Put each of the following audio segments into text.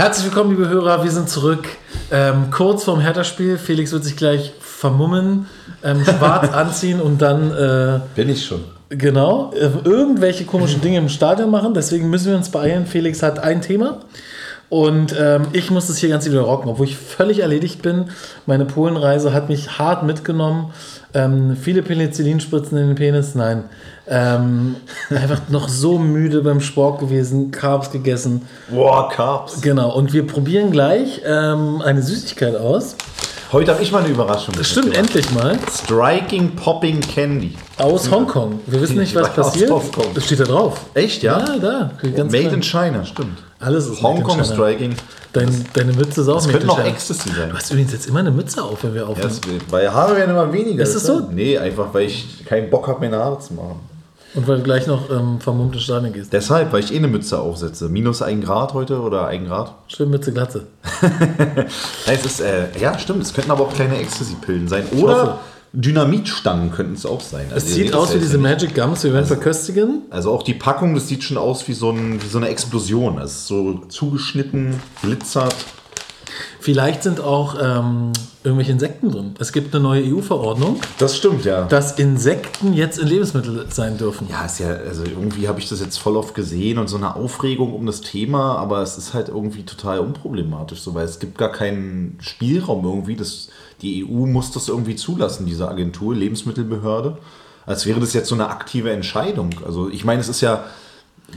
Herzlich willkommen, liebe Hörer. Wir sind zurück. Ähm, kurz vorm Hertha-Spiel. Felix wird sich gleich vermummen, ähm, schwarz anziehen und dann. Äh, Bin ich schon. Genau, äh, irgendwelche komischen Dinge im Stadion machen. Deswegen müssen wir uns beeilen. Felix hat ein Thema. Und ähm, ich muss das hier ganz wieder rocken, obwohl ich völlig erledigt bin. Meine Polenreise hat mich hart mitgenommen. Ähm, viele Penicillinspritzen in den Penis, nein. Ähm, einfach noch so müde beim Sport gewesen, Carbs gegessen. Boah, Carbs. Genau, und wir probieren gleich ähm, eine Süßigkeit aus. Heute habe ich mal eine Überraschung. Das stimmt, endlich mal. Striking Popping Candy. Aus Hongkong. Wir wissen nicht, was Aus passiert. Hongkong. Das steht da drauf. Echt, ja? Ja, da. Ganz Made klein. in China, stimmt. Alles ist Hongkong. Striking. Dein, deine Mütze ist auch Das könnte noch. Ecstasy sein. Du hast übrigens jetzt immer eine Mütze auf, wenn wir Ja, aufnehmen. das, weil Haare werden immer weniger. Ist das so? Nee, einfach weil ich keinen Bock habe, meine Haare zu machen. Und weil du gleich noch ähm, vermummt ins Stadion gehst. Deshalb, weil ich eh eine Mütze aufsetze. Minus ein Grad heute oder ein Grad. Schön Mütze, Glatze. Ja, es ist, äh, ja, stimmt. Es könnten aber auch kleine Ecstasy-Pillen sein. Oder Dynamitstangen könnten es auch sein. Es Also, ihr sieht aus wie diese Magic Gums, wir werden verköstigen. Also auch die Packung, das sieht schon aus wie so, ein, wie so eine Explosion. Es ist so zugeschnitten, glitzert. Vielleicht sind auch ähm, irgendwelche Insekten drin. Es gibt eine neue EU-Verordnung, Das stimmt, ja. dass Insekten jetzt in Lebensmittel sein dürfen. Ja, ist ja, also irgendwie habe ich das jetzt voll oft gesehen und so eine Aufregung um das Thema, aber es ist halt irgendwie total unproblematisch, so, weil es gibt gar keinen Spielraum irgendwie. Das, die EU muss das irgendwie zulassen, diese Agentur, Lebensmittelbehörde. Als wäre das jetzt so eine aktive Entscheidung. Also ich meine, es ist ja,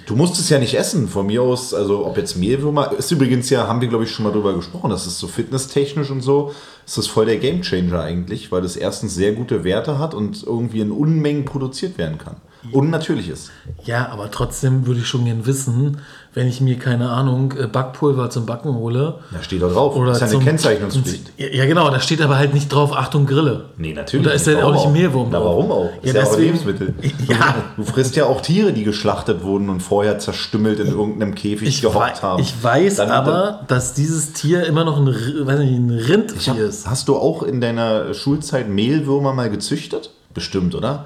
du musst es ja nicht essen, von mir aus, also ob jetzt Mehlwürmer, ist übrigens ja, haben wir glaube ich schon mal drüber gesprochen, das ist so fitnesstechnisch und so, ist das voll der Gamechanger eigentlich, weil das erstens sehr gute Werte hat und irgendwie in Unmengen produziert werden kann. Und natürlich ist. Ja, aber trotzdem würde ich schon gern wissen, wenn ich mir, keine Ahnung, äh, Backpulver zum Backen hole. Da steht da drauf. Oder das ist ja eine Kennzeichnungspflicht. Ja, genau, da steht aber halt nicht drauf, Achtung, Grille. Nee, natürlich. Und da ist ja auch nicht Mehlwurm Na, drauf. warum auch? Ist Ja, ja, auch ein deswegen- Lebensmittel. Ja. Du frisst ja auch Tiere, die geschlachtet wurden und vorher zerstümmelt in irgendeinem Käfig Ich, gehockt haben. ich weiß Dann- aber, dass dieses Tier immer noch ein, weiß nicht, ein Rindvieh hab, ist. hast du auch in deiner Schulzeit Mehlwürmer mal gezüchtet? Bestimmt, oder?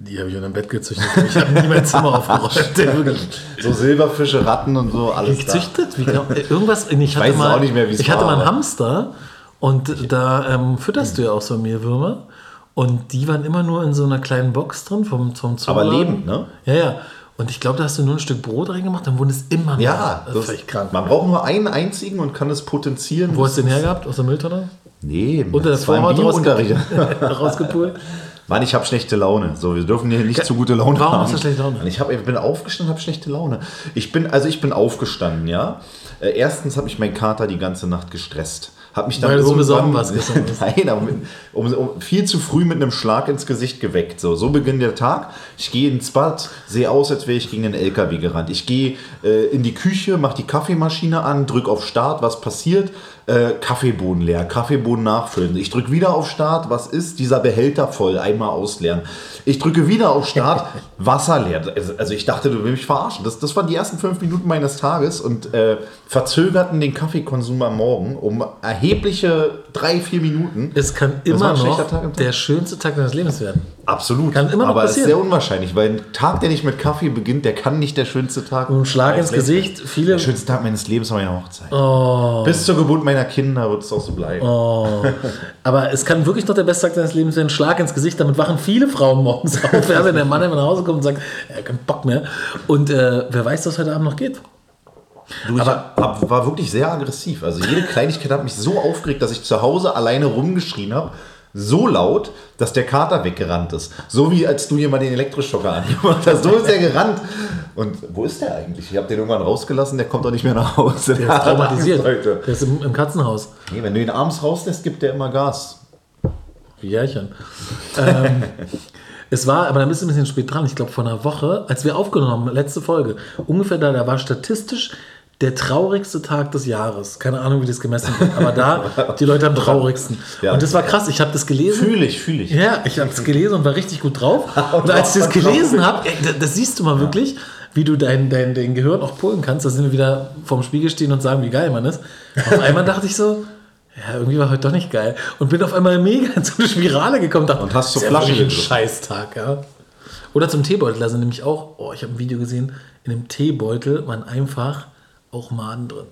Die habe ich unter dem Bett gezüchtet. Ich habe nie mein Zimmer aufgeräumt. So Silberfische, Ratten und so, alles. Gezüchtet? Wie kann, irgendwas, ich hatte weiß es mal, auch nicht mehr, wie es Ich hatte war, mal einen aber- Hamster und da ähm, fütterst du ja auch so Mehlwürmer. Und die waren immer nur in so einer kleinen Box drin vom, vom Aber Zooladen. lebend, ne? Ja, ja. Und ich glaube, da hast du nur ein Stück Brot reingemacht, dann wurde es immer mehr. Ja, das ist völlig krank. Man braucht nur einen einzigen und kann es potenzieren. Wo hast du den hergehabt? Aus der Mülltonne? Nee, Unter der Vorhaut Biounterricht. rausgepult? Mann, ich habe schlechte Laune. So, wir dürfen hier nicht zu gute Laune Warum haben. hast du schlechte Laune? Ich, hab, ich bin aufgestanden, habe schlechte Laune. Ich bin, also ich bin aufgestanden, ja. Äh, erstens hat mich mein Kater die ganze Nacht gestresst. Hat mich dann Weil so besoffen warst gestern. Nein, aber mit, um, um, viel zu früh mit einem Schlag ins Gesicht geweckt. So, so beginnt der Tag. Ich gehe ins Bad, sehe aus, als wäre ich gegen einen LKW gerannt. Ich gehe äh, in die Küche, mache die Kaffeemaschine an, drücke auf Start, was passiert? Äh, Kaffeebohnen leer, Kaffeebohnen nachfüllen. Ich drücke wieder auf Start, was ist? Dieser Behälter voll, einmal ausleeren. Ich drücke wieder auf Start, Wasser leer. Also, also ich dachte, du willst mich verarschen. Das, das waren die ersten fünf Minuten meines Tages und äh, verzögerten den Kaffeekonsum am Morgen um erhebliche drei, vier Minuten. Es kann immer noch Tag Tag. der schönste Tag deines Lebens werden. Absolut. Kann immer noch Aber es ist sehr unwahrscheinlich, weil ein Tag, der nicht mit Kaffee beginnt, der kann nicht der schönste Tag Und ein Schlag ins Gesicht. sein. Viele. Der schönste Tag meines Lebens war meine Hochzeit. Oh. Bis zur Geburt meiner Kinder wird es auch so bleiben. Aber es kann wirklich noch der beste Tag deines Lebens werden. Schlag ins Gesicht. Damit wachen viele Frauen morgens auf. Ja, wenn der Mann nach Hause kommt und sagt, er hat keinen Bock mehr. Und äh, wer weiß, was heute Abend noch geht. Du, ich hab, hab, war wirklich sehr aggressiv. Also jede Kleinigkeit hat mich so aufgeregt, dass ich zu Hause alleine rumgeschrien habe. So laut, dass der Kater weggerannt ist. So wie als du mal den Elektroschocker angemacht hast. So ist er gerannt. Und wo ist der eigentlich? Ich habe den irgendwann rausgelassen, der kommt doch nicht mehr nach Hause. Der ist traumatisiert. Leute. Der ist im, im Katzenhaus. Nee, wenn du ihn abends rauslässt, gibt der immer Gas. Wie Jährchen. ähm, es war, aber da bist du ein bisschen spät dran. Ich glaube, vor einer Woche, als wir aufgenommen haben, letzte Folge, ungefähr da, da war statistisch der traurigste Tag des Jahres. Keine Ahnung, wie das gemessen wird, aber da, die Leute am traurigsten. Ja. Und das war krass. Ich habe das gelesen. Fühle ich, fühle ich. Ja, ich habe es gelesen und war richtig gut drauf. Und als ich das gelesen habe, das siehst du mal wirklich, wie du dein, dein, dein Gehirn auch pullen kannst. Da sind wir wieder vorm Spiegel stehen und sagen, wie geil man ist. Auf einmal dachte ich so, ja, irgendwie war heute doch nicht geil. Und bin auf einmal mega in so eine Spirale gekommen. Dachte, Und hast zur das ist ja Flasche wirklich ein gegriffen. Scheißtag, ja. Oder zum Teebeutel. Da sind nämlich auch, oh, ich habe ein Video gesehen, in dem Teebeutel waren einfach auch Maden drin.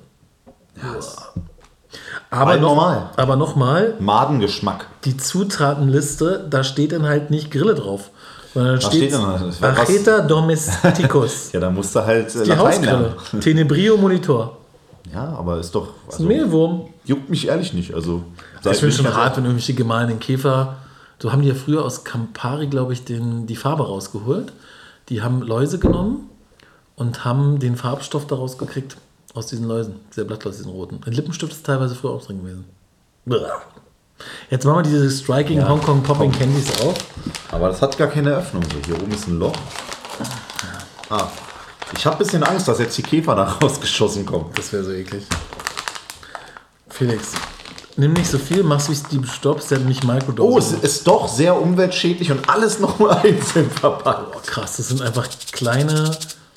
Aber Halt noch, normal. Aber nochmal, Madengeschmack. die Zutatenliste, da steht dann halt nicht Grille drauf. Sondern da steht steht denn da? Das war was- Acheta domesticus. Ja, da musst du halt äh, Die Latein lernen. Tenebrio Monitor. Ja, aber ist doch. Also, Ein Mehlwurm. juckt mich ehrlich nicht. Also, Ich finde schon hart, wenn irgendwelche gemahlenen Käfer. So haben die ja früher aus Campari, glaube ich, den, die Farbe rausgeholt. Die haben Läuse genommen und haben den Farbstoff daraus gekriegt. Aus diesen Läusen. Dieser Blattläuse, diesen roten. Ein Lippenstift ist teilweise früher auch drin gewesen. Jetzt machen wir diese Striking Ja, Hong Kong Popping Candies auf. Aber das hat gar keine Öffnung. So, hier oben ist ein Loch. Ah. Ich habe ein bisschen Angst, dass jetzt die Käfer da rausgeschossen kommen. Das wäre so eklig. Felix, nimm nicht so viel, mach's wie Steve Jobs, der hat nicht Microdose. Oh, es ist doch sehr umweltschädlich und alles nochmal einzeln verpackt. krass, das sind einfach kleine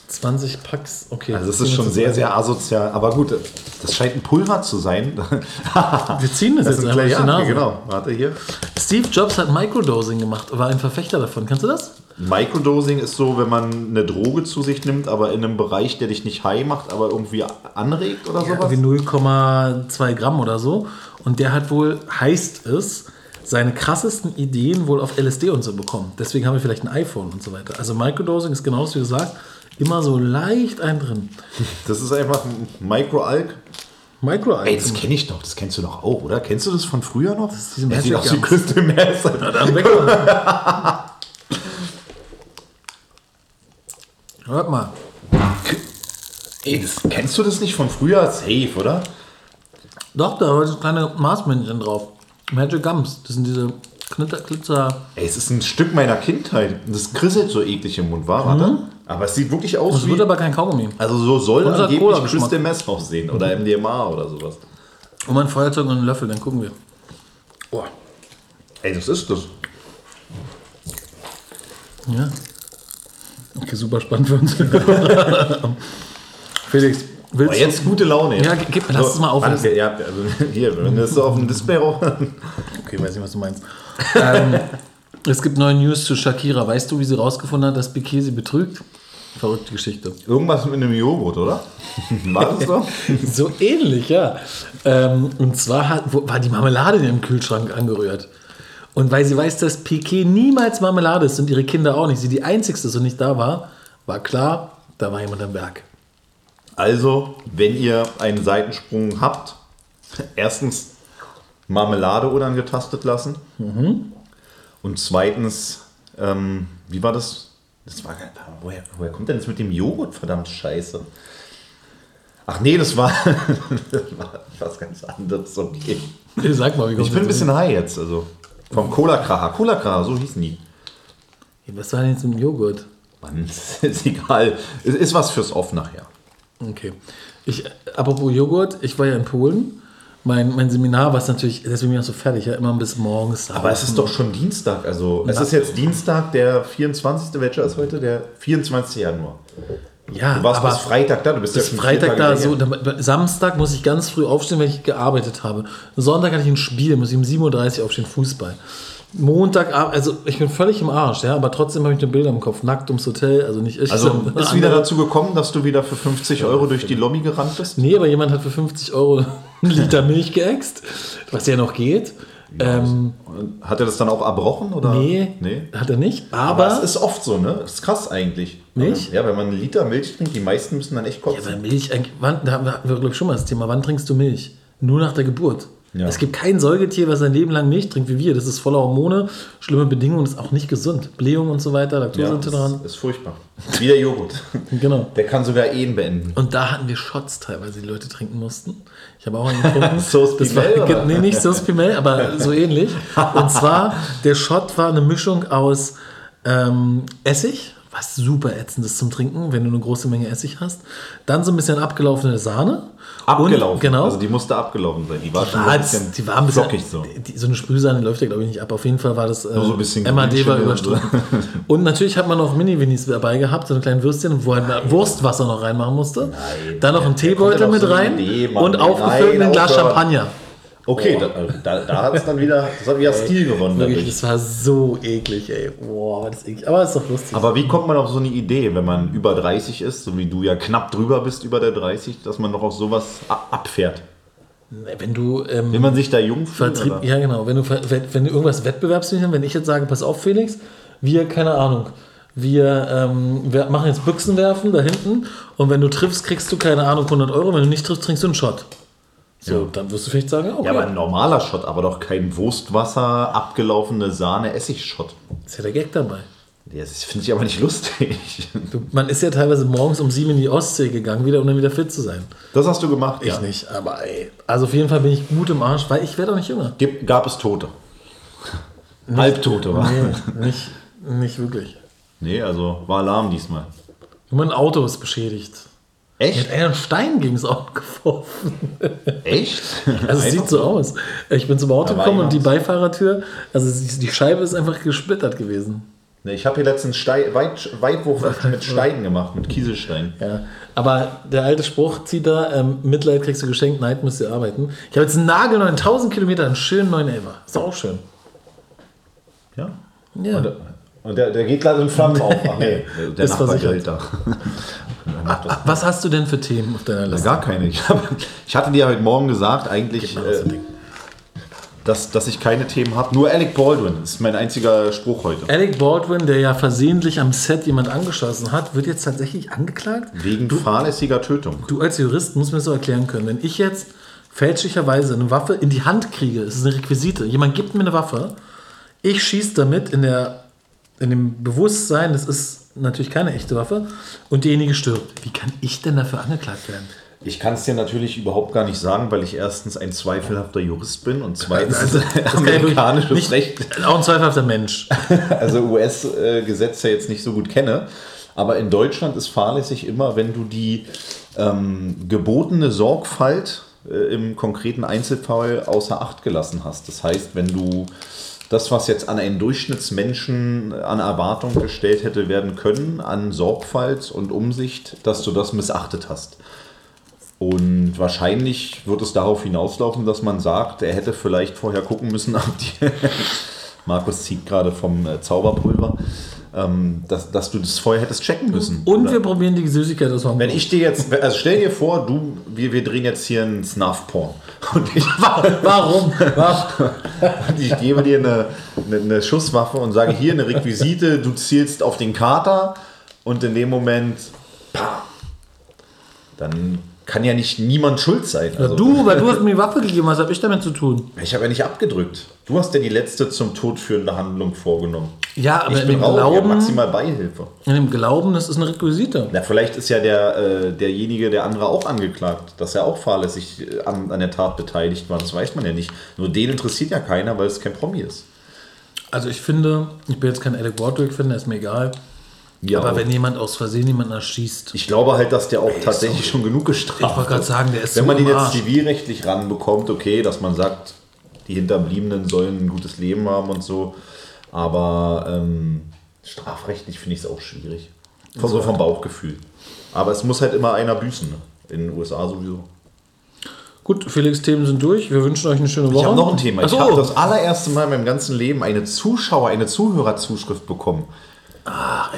20 Packs. Okay. Also es ist schon sehr, sehr asozial. Aber gut, das scheint ein Pulver zu sein. Wir ziehen das, Das jetzt einfach der ja, Nase. genau. Warte hier. Steve Jobs hat Microdosing gemacht, war ein Verfechter davon. Kennst du das? Microdosing ist so, wenn man eine Droge zu sich nimmt, aber in einem Bereich, der dich nicht high macht, aber irgendwie anregt oder sowas. Wie 0,2 Gramm oder so. Und der hat wohl, heißt es, seine krassesten Ideen wohl auf LSD und so bekommen. Deswegen haben wir vielleicht ein iPhone und so weiter. Also Microdosing ist genauso wie gesagt, immer so leicht ein drin. Das ist einfach ein Microalk. Micro Ey, das kenne ich doch, das kennst du doch auch, oder? Kennst du das von früher noch? Das diese sieht Magic aus wie. Crystal. Dann weg. Hört mal. Ey, das, kennst du das nicht von früher? Safe, oder? Doch, da war das kleine Marsmännchen drauf. Magic Gums. Das sind diese Knitter, Glitzer. Ey, es ist ein Stück meiner Kindheit. Das krisselt so eklig im Mund, war, warte? Aber es sieht wirklich aus Das wie... wird aber kein Kaugummi. Also so soll es hat angeblich. Crystal Meth aussehen. Oder MDMA oder sowas. Und mein Feuerzeug und einen Löffel, dann gucken wir. Boah. Ey, das ist das. Ja. Okay, super spannend für uns. Felix, willst Aber jetzt gute Laune. Ja, gib- lass es mal. Warte, Ja, also hier, wenn das so auf dem Display rauf... Okay, weiß nicht, was du meinst. ähm, es gibt neue News zu Shakira. Weißt du, wie sie rausgefunden hat, dass Piquet sie betrügt? Verrückte Geschichte. Irgendwas mit einem Joghurt, oder? War das so? So ähnlich, ja. Ähm, und zwar hat, wo, war die Marmelade in ihrem Kühlschrank angerührt. Und weil sie weiß, dass Piquet niemals Marmelade ist und ihre Kinder auch nicht, sie die einzigste und nicht da war, war klar, da war jemand am Berg. Also, wenn ihr einen Seitensprung habt, erstens Marmelade unangetastet lassen. Und zweitens, ähm, wie war das? Das war woher, woher kommt denn das mit dem Joghurt? Verdammt scheiße. Ach nee, das war, das war was ganz anderes. Okay. Sag mal, wie kommt Ich bin ein bisschen high jetzt, also. Vom Cola-Kracher. Cola-Kracher, so hießen die. hin? Was war denn jetzt mit dem Joghurt? Mann, ist egal. Es ist was fürs Off nachher. Okay. Ich, apropos Joghurt, ich war ja in Polen. Mein, mein Seminar war es natürlich, deswegen bin ich auch so fertig, ja, immer bis morgens. Aber es ist doch schon Dienstag, also es ist jetzt Dienstag, der 24. Welcher ist heute? Der 24. Januar. ja, Du warst aber bis Freitag da, du bist bis ja schon Freitag da, so, Samstag muss ich ganz früh aufstehen, weil ich gearbeitet habe. Sonntag hatte ich ein Spiel, muss ich um 7.30 Uhr aufstehen, Fußball. Montag, also ich bin völlig im Arsch, ja, aber trotzdem habe ich nur Bilder im Kopf, nackt ums Hotel, also nicht ich. Also ist wieder andere. dazu gekommen, dass du wieder für 50 Euro durch die Lobby gerannt bist? Nee, aber jemand hat für 50 Euro einen Liter Milch geäxt, was ja noch geht. ähm, Hat er das dann auch erbrochen? Oder? nee, nee. hat er nicht, Aber, aber, es ist oft so, ne? Das ist krass eigentlich. Milch? Ja, wenn man einen Liter Milch trinkt, die meisten müssen dann echt Ja, kotzen. weil Milch, eigentlich- wann, da hatten wir, glaube ich, schon mal das Thema, wann trinkst du Milch? Nur nach der Geburt. Ja. Es gibt kein Säugetier, was sein Leben lang Milch trinkt wie wir. Das ist voller Hormone, schlimme Bedingungen, ist auch nicht gesund. Blähung und so weiter, ja, Laktoseintolerant. ist, ist furchtbar. Wie der Joghurt. Genau. Der kann sogar Ehen beenden. Und da hatten wir Shots teilweise, die Leute trinken mussten. Ich habe auch einen getrunken. Sauce das war, Pimel, oder? Nee, nicht Sauce Pimel, aber so ähnlich. Und zwar, der Shot war eine Mischung aus ähm, Essig, was super ätzend ist zum Trinken, wenn du eine große Menge Essig hast. Dann so ein bisschen abgelaufene Sahne. Abgelaufen. Und, genau. Also die musste abgelaufen sein. Die war schon so war ein bisschen die war ein bisschen, flockig so. Die, so eine Sprühsahne läuft ja, glaube ich, nicht ab. Auf jeden Fall war das äh, Nur so ein bisschen MAD war überströmt. Und natürlich hat man noch Mini-Winnies dabei gehabt, so eine kleine Würstchen, wo halt Wurstwasser noch reinmachen musste. Dann noch ein kommt Teebeutel mit rein Idee, Mann? und aufgefüllt Nein, mit ein Glas. Champagner. Okay, da, da, da hat es dann wieder, das hat wieder Stil gewonnen. Wirklich, dadurch. das war so eklig, ey. Boah, war das eklig. Aber ist doch lustig. Aber wie kommt man auf so eine Idee, wenn man über 30 ist, so wie du ja knapp drüber bist über der 30, dass man doch auf sowas abfährt? wenn du ähm, Will man sich da jung fühlen? Vertrieb, oder? ja genau. Wenn du, wenn, wenn du irgendwas wettbewerbsmäßig wenn ich jetzt sage, pass auf, Felix, wir, keine Ahnung, wir, ähm, wir machen jetzt Büchsenwerfen da hinten und wenn du triffst, kriegst du, keine Ahnung, 100 Euro. Wenn du nicht triffst, trinkst du einen Shot. So, Ja. dann wirst du vielleicht sagen, okay, Ja, aber ein normaler Shot, aber doch kein Wurstwasser, abgelaufene Sahne, Essigshot. ist ja der Gag dabei. Ja, Das finde ich aber nicht lustig. Du, man ist ja teilweise morgens um sieben in die Ostsee gegangen, wieder, um dann wieder fit zu sein. Das hast du gemacht, Ich nicht, aber ey. Also auf jeden Fall bin ich gut im Arsch, weil ich werde auch nicht jünger. Gib, gab es Tote? Halbtote, wa? Nee, nicht, nicht wirklich. Nee, also war Alarm diesmal. Nur mein Auto ist beschädigt. Echt? hat einer einen Stein gegen das Auto geworfen. Echt? Also es sieht so aus. Ich bin zum Auto gekommen und die. Beifahrertür, also die Scheibe ist einfach gesplittert gewesen. Nee, ich habe hier letztens Stei Weit Weitwurf mit Steinen gemacht, mit Kieselsteinen. Ja. Aber der alte Spruch zieht da, ähm, Mitleid kriegst du geschenkt, Neid musst du arbeiten. Ich habe jetzt einen nagelneuen 1000 Kilometer, einen schönen neuen Elfer. Ist doch auch schön. Ja. Ja. Und, und der, der geht gerade in Flammen auf. Ach nee, der Ist Nachbar versichert. grillt da. Was hast du denn für Themen auf deiner Liste? Gar keine. Ich, hab, ich hatte dir heute Morgen gesagt, eigentlich, äh, dass, dass ich keine Themen habe. Nur Alec Baldwin ist mein einziger Spruch heute. Alec Baldwin, der ja versehentlich am Set jemand angeschossen hat, wird jetzt tatsächlich angeklagt? Wegen fahrlässiger Tötung. Du als Jurist musst mir das so erklären können. Wenn ich jetzt fälschlicherweise eine Waffe in die Hand kriege, es ist eine Requisite, jemand gibt mir eine Waffe, ich schieße damit in, der, in dem Bewusstsein, das ist natürlich keine echte Waffe, und derjenige stirbt. Wie kann ich denn dafür angeklagt werden? Ich kann es dir natürlich überhaupt gar nicht sagen, weil ich erstens ein zweifelhafter Jurist bin und zweitens Also, amerikanisches nicht- Recht, Auch ein zweifelhafter Mensch. also US-Gesetze jetzt nicht so gut kenne. Aber in Deutschland ist fahrlässig immer, wenn du die ähm, gebotene Sorgfalt äh, im konkreten Einzelfall außer Acht gelassen hast. Das heißt, wenn du das, was jetzt an einen Durchschnittsmenschen an Erwartung gestellt hätte werden können, an Sorgfalt und Umsicht, dass du das missachtet hast. Und wahrscheinlich wird es darauf hinauslaufen, dass man sagt, er hätte vielleicht vorher gucken müssen, ob die Markus zieht gerade vom äh, Zauberpulver, ähm, dass, dass du das vorher hättest checken müssen. Und Oder- wir probieren die Süßigkeit aus wenn ich dir jetzt, also stell dir vor, du, wir, wir drehen jetzt hier einen Snuff-Porn und ich, Warum? Warum? ich gebe dir eine, eine, eine Schusswaffe und sage hier eine Requisite, du zielst auf den Kater und in dem Moment, pah, dann kann ja nicht niemand schuld sein. Also, Du, weil du hast mir die Waffe gegeben, was habe ich damit zu tun? Ich habe ja nicht abgedrückt. Du hast ja die letzte zum Tod führende Handlung vorgenommen. Ja, aber ich in bin dem, hab Glauben, maximal Beihilfe. in dem Glauben, das ist eine Requisite. Na, vielleicht ist ja der, äh, derjenige, der andere auch angeklagt, dass er auch fahrlässig äh, an, an der Tat beteiligt war. Das weiß man ja nicht. Nur den interessiert ja keiner, weil es kein Promi ist. Also ich finde, ich bin jetzt kein Alec Baldwin-Fan, ist mir egal. Ja, aber auch. wenn jemand aus Versehen jemanden erschießt, ich glaube halt, dass der auch tatsächlich schon genug ich gestraft wollte gerade ist. sagen, der ist Wenn so man ihn am jetzt zivilrechtlich ranbekommt, okay, dass man sagt, die Hinterbliebenen sollen ein gutes Leben haben und so. Aber ähm, strafrechtlich finde ich es auch schwierig. Von, so vom Bauchgefühl. Aber es muss halt immer einer büßen. Ne? In den USA sowieso. Gut, Felix, Themen sind durch. Wir wünschen euch eine schöne Woche. Ich habe noch ein Thema. Ich Achso. habe das allererste Mal in meinem ganzen Leben eine Zuschauer, eine Zuhörerzuschrift bekommen.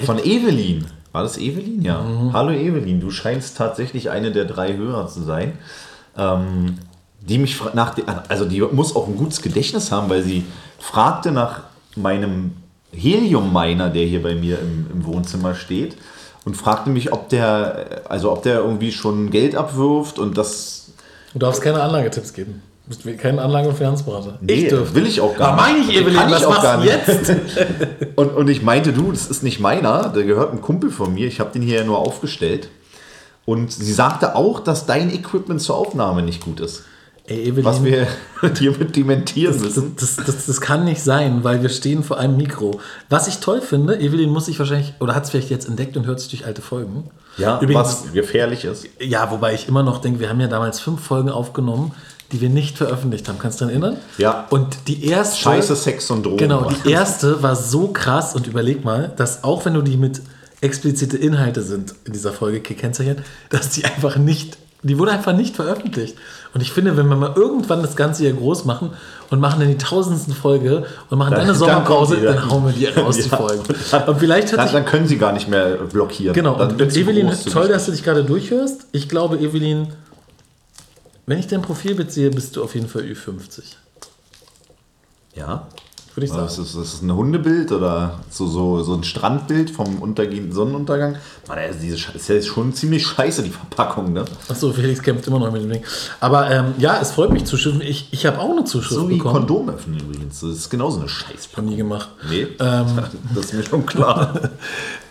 Von Evelyn. War das Evelyn? Ja. Hallo Evelyn, du scheinst tatsächlich eine der drei Hörer zu sein. Ähm, die mich nach, also die muss auch ein gutes Gedächtnis haben, weil sie fragte nach meinem Helium-Miner, der hier bei mir im, im Wohnzimmer steht, und fragte mich, ob der, also ob der irgendwie schon Geld abwirft und das Du darfst keine Anlagetipps geben. Du bist kein Anlage- und Finanzberater. Nee, dürfte. will ich auch gar Ah, meine ich, Evelyn, Kann ich was auch machst gar du nicht. jetzt? Und, und ich meinte, du, das ist nicht meiner, der gehört einem Kumpel von mir. Ich habe den hier ja nur aufgestellt. Und sie sagte auch, dass dein Equipment zur Aufnahme nicht gut ist. Ey, Evelyn, Was wir hiermit dementieren das, müssen. das, das, das kann nicht sein, weil wir stehen vor einem Mikro. Was ich toll finde, Evelyn muss sich wahrscheinlich, oder hat es vielleicht jetzt entdeckt und hört sich durch alte Folgen. Ja, Übrigens, was gefährlich ist. ja, wobei ich immer noch denke, wir haben ja damals fünf Folgen aufgenommen, die wir nicht veröffentlicht haben. Kannst du dich erinnern? Ja. Und die erste. Scheiße, Sex und Drogen. Genau, die erste war so krass und überleg mal, dass auch wenn du die mit explizite Inhalte sind in dieser Folge gekennzeichnet, dass die einfach nicht Die wurde einfach nicht veröffentlicht. Und ich finde, wenn wir mal irgendwann das Ganze hier groß machen und machen dann die tausendsten Folge und machen dann eine Sommerpause, dann die dann hauen wir die raus, die Ja. Folgen. Und vielleicht hat Dann, dann können sie gar nicht mehr blockieren. Genau, dann und, Evelyn, toll, dass du dich gerade durchhörst. Ich glaube, Evelyn, wenn ich dein Profilbild sehe, bist du auf jeden Fall Ü50. Ja. Würde ich sagen. ist das? Ist ein Hundebild oder so, so, so ein Strandbild vom untergehenden Sonnenuntergang? Mann, ey, diese Sche- ist ja schon ziemlich scheiße, die Verpackung, ne? Achso, Felix kämpft immer noch mit dem Ding. Aber ähm, ja, es freut mich Zuschriften. Ich, ich habe auch eine Zuschrift So wie bekommen. Kondom öffnen übrigens. Das ist genauso eine Scheiße. Hab nie gemacht. Nee, das ist mir schon klar.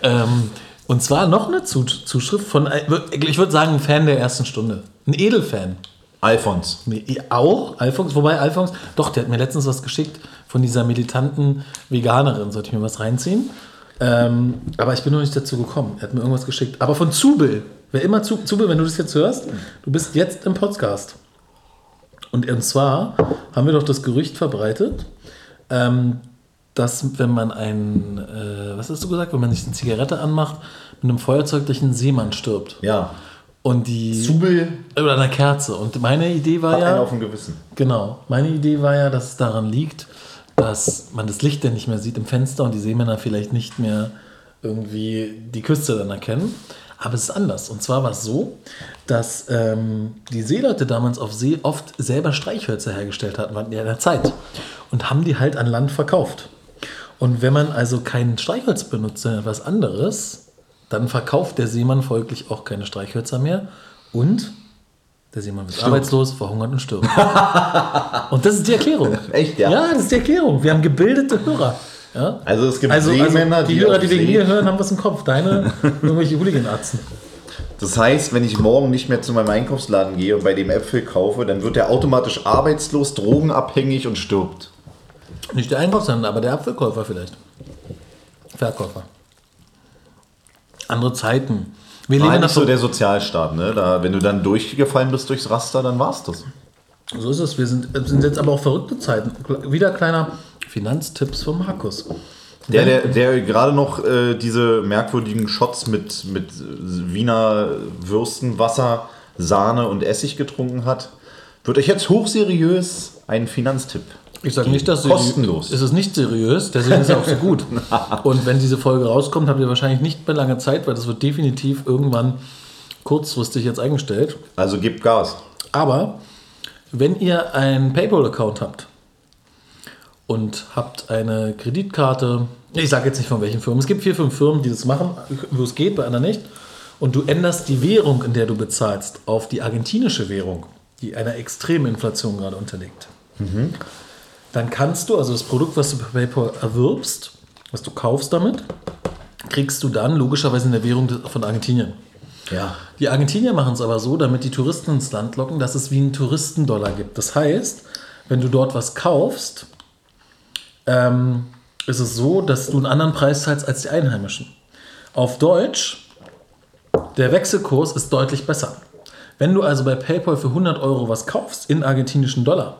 Ähm, und zwar noch eine Zu Zuschrift von, ein- ich würde sagen, ein Fan der ersten Stunde. Ein Edelfan. Nee, auch Alphons, wobei Alphons, doch, der hat mir letztens was geschickt von dieser militanten Veganerin. Sollte ich mir was reinziehen? Ähm, aber ich bin noch nicht dazu gekommen. Er hat mir irgendwas geschickt. Aber von Zubel. Wer immer zu, Zubel, wenn du das jetzt hörst, du bist jetzt im Podcast. Und, und zwar haben wir doch das Gerücht verbreitet, ähm, dass wenn man ein, äh, was hast du gesagt, wenn man sich eine Zigarette anmacht, mit einem Feuerzeug durch einen Seemann stirbt. Ja. Und die. Zubel Oder einer Kerze. Und meine Idee war hat einen ja. auf dem Gewissen. Genau. Meine Idee war ja, dass es daran liegt, dass man das Licht dann nicht mehr sieht im Fenster und die Seemänner vielleicht nicht mehr irgendwie die Küste dann erkennen. Aber es ist anders. Und zwar war es so, dass ähm, die Seeleute damals auf See oft selber Streichhölzer hergestellt hatten, waren ja in der Zeit. Und haben die halt an Land verkauft. Und wenn man also kein Streichholz benutzt, sondern etwas anderes, dann verkauft der Seemann folglich auch keine Streichhölzer mehr. Und der Seemann wird arbeitslos, verhungert und stirbt. und das ist die Erklärung. Echt, ja? Ja, das ist die Erklärung. Wir haben gebildete Hörer. Ja? Also es gibt Also, also Seemänner, die, die Hörer, die wegen See- mir hören, haben was im Kopf. Deine irgendwelche Hooligan-Arzten. Das heißt, wenn ich morgen nicht mehr zu meinem Einkaufsladen gehe und bei dem Äpfel kaufe, dann wird er automatisch arbeitslos, drogenabhängig und stirbt. Nicht der Einkaufshandel, aber der Apfelkäufer vielleicht. Verkäufer. Andere Zeiten. Wir War leben nicht so der Sozialstaat, ne? Da, wenn du dann durchgefallen bist durchs Raster, dann war's das. So ist es. Wir sind, es sind jetzt aber auch verrückte Zeiten. Wieder kleiner Finanztipps von Markus. Der, der, der gerade noch äh, diese merkwürdigen Shots mit, mit Wiener Würsten, Wasser, Sahne und Essig getrunken hat, wird euch jetzt hochseriös einen Finanztipp. Ich sage nicht, dass Kostenlos. Es ist nicht seriös, deswegen ist es auch so gut. Und wenn diese Folge rauskommt, habt ihr wahrscheinlich nicht mehr lange Zeit, weil das wird definitiv irgendwann kurzfristig jetzt eingestellt. Also gebt Gas. Aber wenn ihr einen PayPal-Account habt und habt eine Kreditkarte, ich sage jetzt nicht von welchen Firmen, es gibt vier, fünf Firmen, die das machen, wo es geht, bei anderen nicht, und du änderst die Währung, in der du bezahlst, auf die argentinische Währung, die einer extremen Inflation gerade unterliegt, dann kannst du, also das Produkt, was du bei PayPal erwirbst, was du kaufst damit, kriegst du dann logischerweise in der Währung von Argentinien. Ja. Die Argentinier machen es aber so, damit die Touristen ins Land locken, dass es wie einen Touristendollar gibt. Das heißt, wenn du dort was kaufst, ähm, ist es so, dass du einen anderen Preis zahlst als die Einheimischen. Auf Deutsch, der Wechselkurs ist deutlich besser. Wenn du also bei PayPal für 100 Euro was kaufst in argentinischen Dollar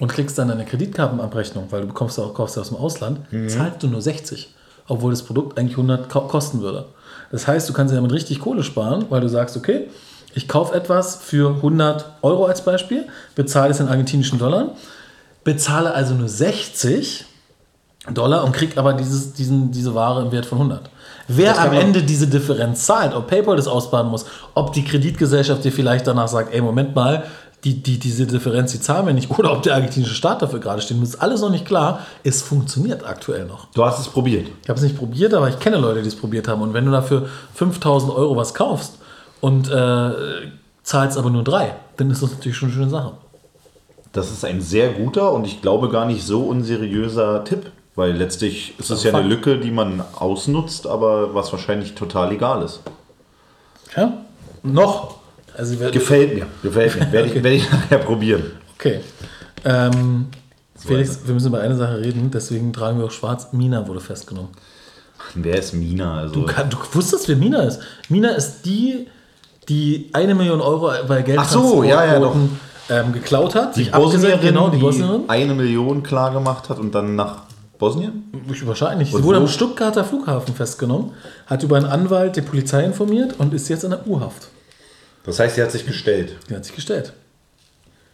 und kriegst dann eine Kreditkartenabrechnung, weil du bekommst ja auch, kaufst ja aus dem Ausland, zahlst du nur 60, obwohl das Produkt eigentlich 100 ko- kosten würde. Das heißt, du kannst dir damit richtig Kohle sparen, weil du sagst, okay, ich kaufe etwas für 100 Euro als Beispiel, bezahle es in argentinischen Dollar, bezahle also nur 60 Dollar und krieg aber dieses, diesen, diese Ware im Wert von 100. Wer am Ende diese Differenz zahlt, ob PayPal das ausbaden muss, ob die Kreditgesellschaft dir vielleicht danach sagt, ey, Moment mal, die, die, diese Differenz, die zahlen wir nicht, oder ob der argentinische Staat dafür gerade steht, ist alles noch nicht klar. Es funktioniert aktuell noch. Du hast es probiert. Ich habe es nicht probiert, aber ich kenne Leute, die es probiert haben. Und wenn du dafür 5000 Euro was kaufst und äh, zahlst aber nur drei, dann ist das natürlich schon eine schöne Sache. Das ist ein sehr guter und ich glaube gar nicht so unseriöser Tipp, weil letztlich ist es ja eine. Lücke, die man ausnutzt, aber was wahrscheinlich total legal ist. Ja? Noch. Also, Gefällt mir, gefällt mir. Werde ich, werde ich nachher probieren. Okay. Ähm, Felix, wir müssen über eine Sache reden, deswegen tragen wir auch schwarz. Mina wurde festgenommen. Wer ist Mina? Also, Du, kann, du wusstest, wer Mina ist. Mina ist die, die eine Million Euro bei Ach so, ja, ja, doch. ähm, geklaut hat. die Bosnierin, genau, die die Bosnierin. eine Million klar gemacht hat und dann nach Bosnien? Wahrscheinlich. Sie Und wurde wo? am Stuttgarter Flughafen festgenommen, hat über einen Anwalt die Polizei informiert und ist jetzt in der U-Haft. Das heißt, sie hat sich gestellt. Die hat sich gestellt.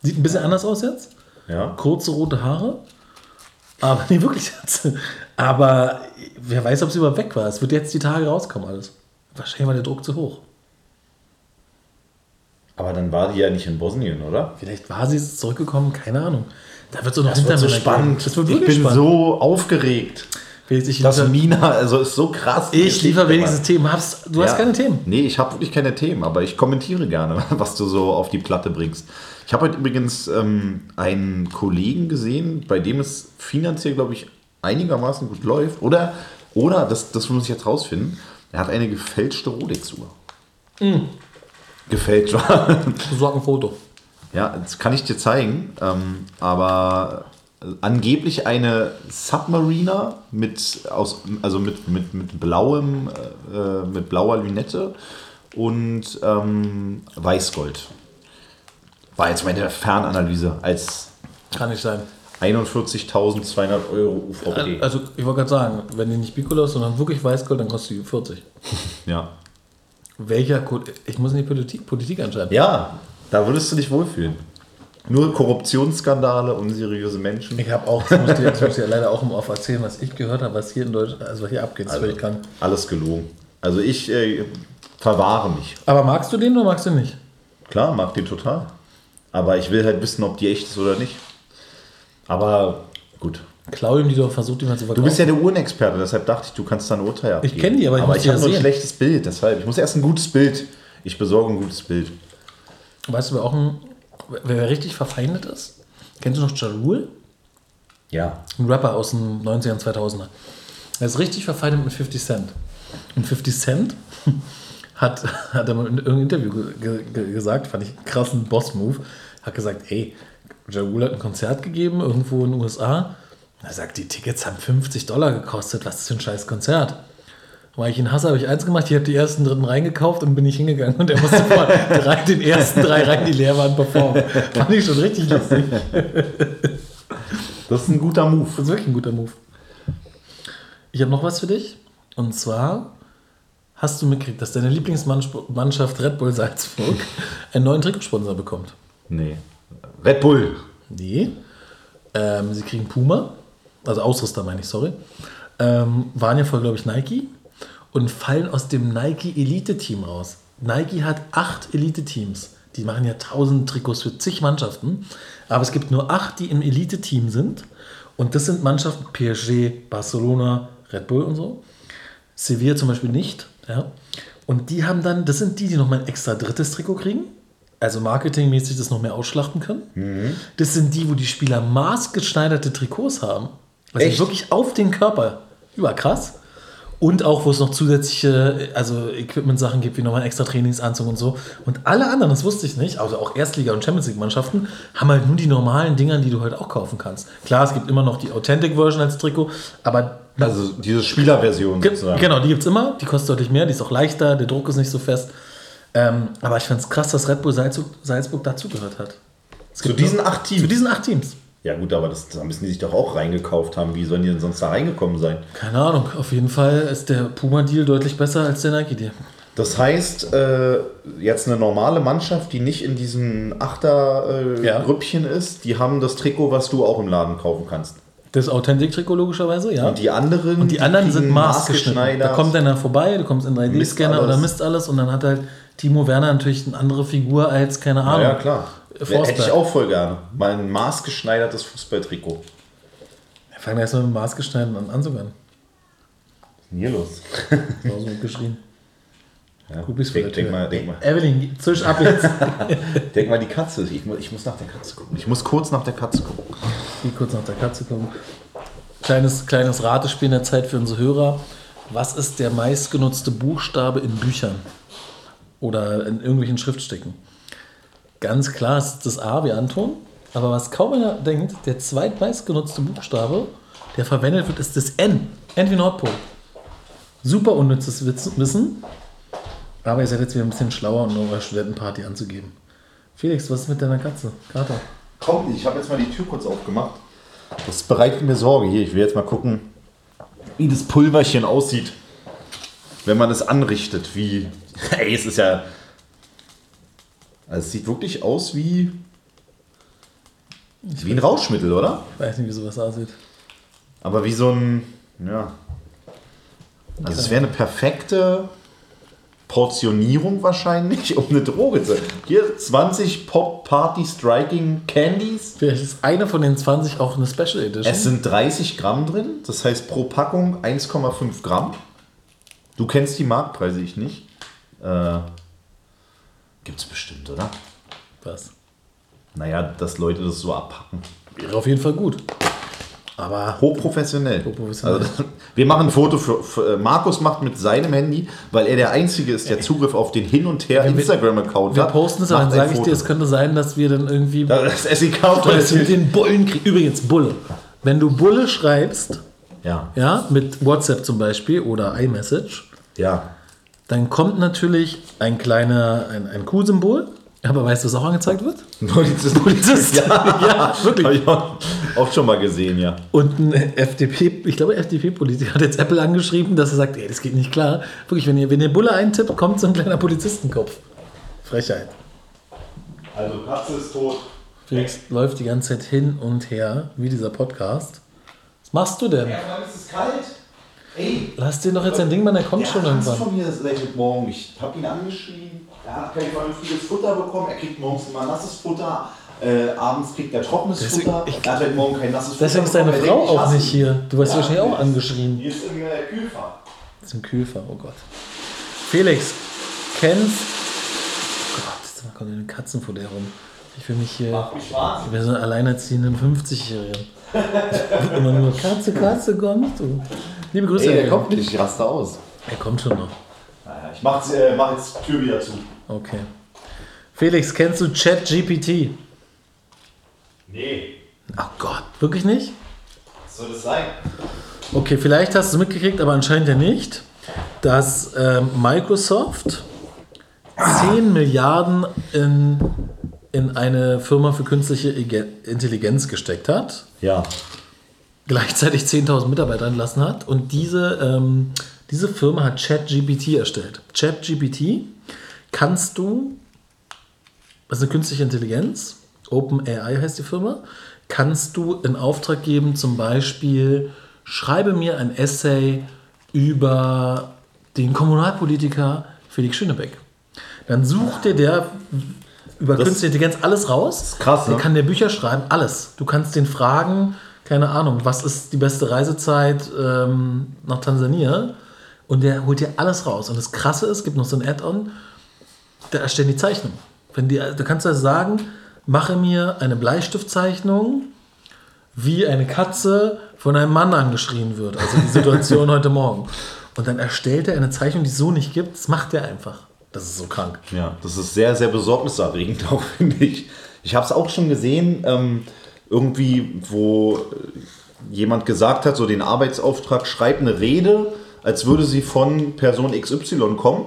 Sieht ein bisschen anders aus jetzt. Ja. Kurze rote Haare. Aber nee, wirklich jetzt. Aber wer weiß, ob sie überhaupt weg war. Es wird jetzt die Tage rauskommen alles. Wahrscheinlich war der Druck zu hoch. Aber dann war die ja nicht in Bosnien, oder? Vielleicht war sie zurückgekommen, keine Ahnung. Da wird so noch Das wird so spannend. Das wird ich bin spannend. so aufgeregt. Ich Das Mina, also ist so krass. ich liefer wenigstens Themen. Hab's, du hast Ja. keine Themen. Nee, ich habe wirklich keine Themen, aber ich kommentiere gerne, was du so auf die Platte bringst. Ich habe heute übrigens ähm, einen Kollegen gesehen, bei dem es finanziell, glaube ich, einigermaßen gut läuft. Oder, oder das, das muss ich jetzt rausfinden, er hat eine gefälschte Rolex-Uhr. Mm. Gefälscht war. Ein Foto. Ja, das kann ich dir zeigen. Ähm, aber angeblich eine Submariner mit, aus, also mit, mit, mit, blauem, äh, mit blauer Lünette und ähm, Weißgold. War jetzt meine Fernanalyse als Kann nicht sein. 41.200 Euro UVP. Also, ich wollte gerade sagen, wenn die nicht Picolos, sondern wirklich Weißgold, dann kostet die 40. Ja. Welcher Code? Ich muss in die Politik, Politik anschreiben. ja, da würdest du dich wohlfühlen. Nur Korruptionsskandale, unseriöse Menschen. Ich habe auch, das muss ich dir, das muss ich leider auch im Off erzählen, was ich gehört habe, was hier in Deutschland, also hier abgeht. Ist völlig krank. Alles gelogen. Also ich äh, verwahre mich. Aber magst du den oder magst du nicht? Klar, mag die total. Aber ich will halt wissen, ob die echt ist oder nicht. Aber gut. Klau ihm die doch, versucht mal zu Du verkaufen. bist ja der Uhrenexperte, deshalb dachte ich, du kannst da ein Urteil abgeben. kenn die, aber ich ich habe ja nur ein schlechtes Bild, deshalb. Ich muss erst ein gutes Bild. Ich besorge ein gutes Bild. Weißt du, wer auch ein, wer richtig verfeindet ist? Kennst du noch Ja Rule? Ja. Ein Rapper aus den 90ern, 2000er. Er ist richtig verfeindet mit 50 Cent. Und 50 Cent hat, hat er mal in irgendeinem Interview ge ge gesagt, fand ich einen krassen Boss-Move, hat gesagt, ey, Ja Rule hat ein Konzert gegeben, irgendwo in den USA. Er sagt, die Tickets haben 50 Dollar gekostet, was ist für ein scheiß Konzert? Weil ich ihn hasse, habe ich eins gemacht, ich habe die ersten dritten reingekauft und bin nicht hingegangen und er musste vor drei, den ersten drei rein, die leer waren, performen. Fand ich schon richtig lustig. Das ist ein guter Move. Das ist wirklich ein guter Move. Ich habe noch was für dich. Und zwar hast du mitgekriegt, dass deine Lieblingsmannschaft Red Bull Salzburg einen neuen Trikotsponsor bekommt. Nee. Red Bull. Nee. Ähm, sie kriegen Puma, also Ausrüster meine ich, sorry. Ähm, waren ja vorher, glaube ich, Nike und fallen aus dem Nike Elite-Team raus. Nike hat acht Elite-Teams. Die machen ja tausend Trikots für zig Mannschaften. Aber es gibt nur acht, die im Elite-Team sind. Und das sind Mannschaften PSG, Barcelona, Red Bull und so. Sevilla zum Beispiel nicht. Ja. Und die haben dann, das sind die, die nochmal ein extra drittes Trikot kriegen. Also marketingmäßig das noch mehr ausschlachten können. Das sind die, wo die Spieler maßgeschneiderte Trikots haben. Also Echt? wirklich auf den Körper. Überkrass. Und auch, wo es noch zusätzliche also Equipment-Sachen gibt, wie nochmal einen extra Trainingsanzug und so. Und alle anderen, das wusste ich nicht, also auch Erstliga- und Champions League-Mannschaften, haben halt nur die normalen Dinger, die du halt auch kaufen kannst. Klar, es gibt immer noch die Authentic-Version als Trikot, aber Also diese Spielerversion Ge- sozusagen. Genau, die gibt es immer. Die kostet deutlich mehr, die ist auch leichter, der Druck ist nicht so fest. Ähm, aber ich finde es krass, dass Red Bull Salzburg, Salzburg dazugehört hat. Zu diesen nur- acht Teams? Zu diesen acht Teams. Ja gut, aber das, da müssen die sich doch auch reingekauft haben. Wie sollen die denn sonst da reingekommen sein? Keine Ahnung, auf jeden Fall ist der Puma-Deal deutlich besser als der Nike-Deal. Das heißt, äh, jetzt eine normale Mannschaft, die nicht in diesem Ja. Achter-Grüppchen ist, die haben das Trikot, was du auch im Laden kaufen kannst. Das Authentic-Trikot logischerweise, ja. Und die anderen, Und die anderen sind kriegen maßgeschnitten. Da maßgeschneidert. kommt einer vorbei, du kommst in 3D-Scanner Misst oder misst alles und dann hat halt Timo Werner natürlich eine andere Figur als, keine Ahnung. Ja, klar. Forsberg. Hätte ich auch voll gerne. Mal ein maßgeschneidertes Fußballtrikot. Wir fangen erstmal mit dem maßgeschneiderten Anzug an. Was ist denn hier los? So so geschrien. Ja, Gut, bis vor der denk, denk, mal, denk, mal, Evelyn, zisch ab jetzt. denk mal die Katze. Ich muss, ich muss nach der Katze gucken. Ich muss kurz nach der Katze gucken. Die kurz nach der Katze kommen. Kleines, kleines Ratespiel in der Zeit für unsere Hörer. Was ist der meistgenutzte Buchstabe in Büchern? Oder in irgendwelchen Schriftstücken? Ganz klar ist das A wie Anton. Aber was kaum einer denkt, der zweitmeistgenutzte Buchstabe, der verwendet wird, ist das N. N wie Nordpol. Super unnützes Wissen. Aber ihr seid jetzt wieder ein bisschen schlauer, um eure Studentenparty anzugeben. Felix, was ist mit deiner Katze? Kater. Komm, ich habe jetzt mal die Tür kurz aufgemacht. Das bereitet mir Sorge. Hier, ich will jetzt mal gucken, wie das Pulverchen aussieht, wenn man es anrichtet. Wie. Ey, es ist ja. Also es sieht wirklich aus wie. Wie ein Rauschmittel, oder? Ich weiß nicht, wie sowas aussieht. Aber wie so ein. Ja. Also es wäre eine perfekte Portionierung wahrscheinlich, um eine Droge zu. Hier 20 Pop Party Striking Candies. Vielleicht ist eine von den 20 auch eine Special Edition. Es sind 30 Gramm drin, das heißt pro Packung 1,5 Gramm. Du kennst die Marktpreise, ich nicht. Äh, gibt's bestimmt, oder? Was? Naja, dass Leute das so abpacken. Wäre auf jeden Fall gut. Aber Hochprofessionell. Hochprofessionell. Also, wir machen ein Foto für, für äh, Markus macht mit seinem Handy, weil er der Einzige ist, der Zugriff auf den Hin und Her wir- Instagram-Account wir hat. posten es, dann sage ich dir, es könnte sein, dass wir dann irgendwie Das SEK das mit den Bullen kriegen. Übrigens, Bulle. Wenn du Bulle schreibst, Ja, ja, mit WhatsApp zum Beispiel oder iMessage, ja. Dann kommt natürlich ein kleiner, ein, ein Q-Symbol. Aber weißt du, was auch angezeigt wird? Polizist. Polizist. Ja, Ja, wirklich. Habe ich auch, auch schon mal gesehen, ja. Und ein FDP, ich glaube, FDP-Politiker hat jetzt Apple angeschrieben, dass er sagt, ey, das geht nicht klar. Wirklich, wenn ihr, wenn ihr Bulle eintippt, kommt so ein kleiner Polizistenkopf. Frechheit. Also Katze ist tot. Felix läuft die ganze Zeit hin und her, wie dieser Podcast. Was machst du denn? Ja, ist es kalt? Ey, Lass den doch jetzt ein Ding machen, der kommt der schon hat irgendwann. von mir heute Morgen. Ich habe ihn angeschrien. Er hat kein vernünftiges Futter bekommen. Er kriegt morgens immer nasses Futter. Äh, abends kriegt er trockenes Deswegen- Futter. ich- er hat Morgen kein nasses Futter. Deswegen ist deine bekommen. Frau auch nicht hier. Du wirst wahrscheinlich auch angeschrien. Die ist im Kühlfach. Das ist ein Kühlfach, oh Gott. Felix, kennst. Oh Gott, da kommt eine Katzen vor dir rum. Ich will mich hier. Macht mich wahnsinnig. Ich bin so einen alleinerziehenden 50-Jährigen. Immer nur Katze, Katze kommt. Und liebe Grüße. Ey, der Herr kommt nicht. Ich raste aus. Er kommt schon noch. Naja, ich mach, äh, mach jetzt die Tür wieder zu. Okay. Felix, kennst du ChatGPT? Nee. Oh Gott, wirklich nicht? Was soll das sein? Okay, vielleicht hast du es mitgekriegt, aber anscheinend ja nicht, dass ähm, Microsoft 10 Milliarden in, in eine Firma für künstliche Ige- Intelligenz gesteckt hat, Ja. Gleichzeitig 10.000 Mitarbeiter entlassen hat und diese, ähm, diese Firma hat ChatGPT erstellt. ChatGPT kannst du, das ist eine künstliche Intelligenz, OpenAI heißt die Firma, kannst du in Auftrag geben, zum Beispiel, schreibe mir ein Essay über den Kommunalpolitiker Felix Schönebeck. Dann sucht dir der über Das- künstliche Intelligenz alles raus. krass, Der ne? kann dir Bücher schreiben, alles. Du kannst den fragen, keine Ahnung, was ist die beste Reisezeit ähm, nach Tansania? Und der holt dir alles raus. Und das Krasse ist, gibt noch so ein Add-on, der erstellt die Zeichnung. Wenn die, du kannst also sagen, mache mir eine Bleistiftzeichnung, wie eine Katze von einem Mann angeschrien wird. Also die Situation heute Morgen. Und dann erstellt er eine Zeichnung, die es so nicht gibt. Das macht er einfach. Das ist so krank. Ja, das ist sehr, sehr besorgniserregend auch, finde ich. Ich habe es auch schon gesehen, ähm, irgendwie, wo äh, jemand gesagt hat, so den Arbeitsauftrag, schreib eine Rede, als würde sie von Person XY kommen.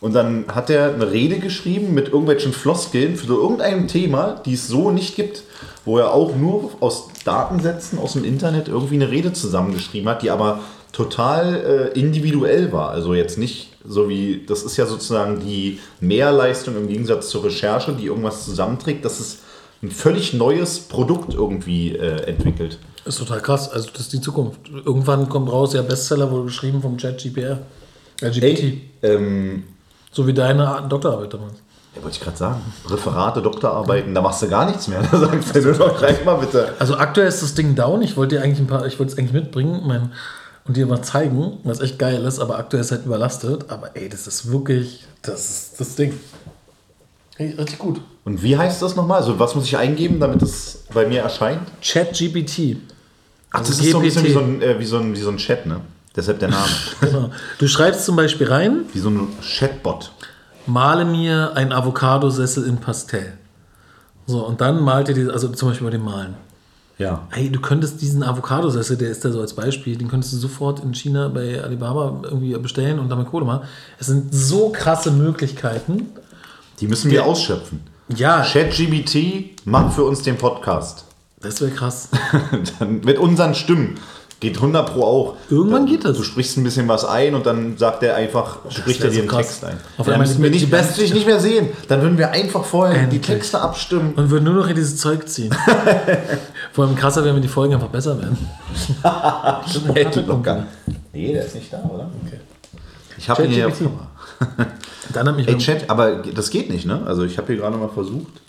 Und dann hat er eine Rede geschrieben mit irgendwelchen Floskeln für irgendein Thema, die es so nicht gibt, wo er auch nur aus Datensätzen aus dem Internet irgendwie eine Rede zusammengeschrieben hat, die aber total äh, individuell war. Also jetzt nicht so wie, das ist ja sozusagen die Mehrleistung im Gegensatz zur Recherche, die irgendwas zusammenträgt, dass es ein völlig neues Produkt irgendwie äh, entwickelt. Ist total krass. Also das ist die Zukunft. Irgendwann kommt raus, ja, Bestseller wurde geschrieben vom ChatGPR. Äh, GPT. Ey, ähm, So wie deine Doktorarbeit damals. ja, wollte ich gerade sagen, Referate, Doktorarbeiten, da machst du gar nichts mehr. Da sagst du nur noch gleich mal bitte. Also aktuell ist das Ding down. Ich wollte dir eigentlich ein paar, ich wollte es eigentlich mitbringen mein, und dir mal zeigen, was echt geil ist, aber aktuell ist halt überlastet. Aber ey, das ist wirklich, das ist das Ding. Richtig gut. Und wie heißt das nochmal? Also was muss ich eingeben, damit es bei mir erscheint? ChatGPT. Ach, das Also ist so ein bisschen wie GPT. so ein, äh, wie, so ein, wie so ein Chat, ne? Deshalb der Name. Genau. Du schreibst zum Beispiel rein, wie so ein Chatbot. male mir ein Avocadosessel in Pastell. So, und dann malt er die, also zum Beispiel bei dem Malen. Ja. Hey, du könntest diesen Avocadosessel, der ist da so als Beispiel, den könntest du sofort in China bei Alibaba irgendwie bestellen und damit Kohle machen. Es sind so krasse Möglichkeiten. Die müssen wir ausschöpfen. Ja, ChatGBT macht für uns den Podcast. das wäre krass. Dann mit unseren Stimmen. Geht 100 Pro auch. Irgendwann du, geht das. Du sprichst ein bisschen was ein und dann sagt er einfach, spricht er dir so den krass. Text ein. Auf Dann einmal müssen die- wir die nicht, natürlich nicht mehr sehen. Dann würden wir einfach vorher die Endlich. Texte abstimmen. Und würden nur noch in dieses Zeug ziehen. Vor allem krasser wäre, wenn die Folgen einfach besser werden. Noch gar Nee, der ist nicht da, oder? Okay. Ich habe ihn hier. Dann hat mich Ey, Chat, aber das geht nicht, ne? Also ich habe hier gerade mal versucht.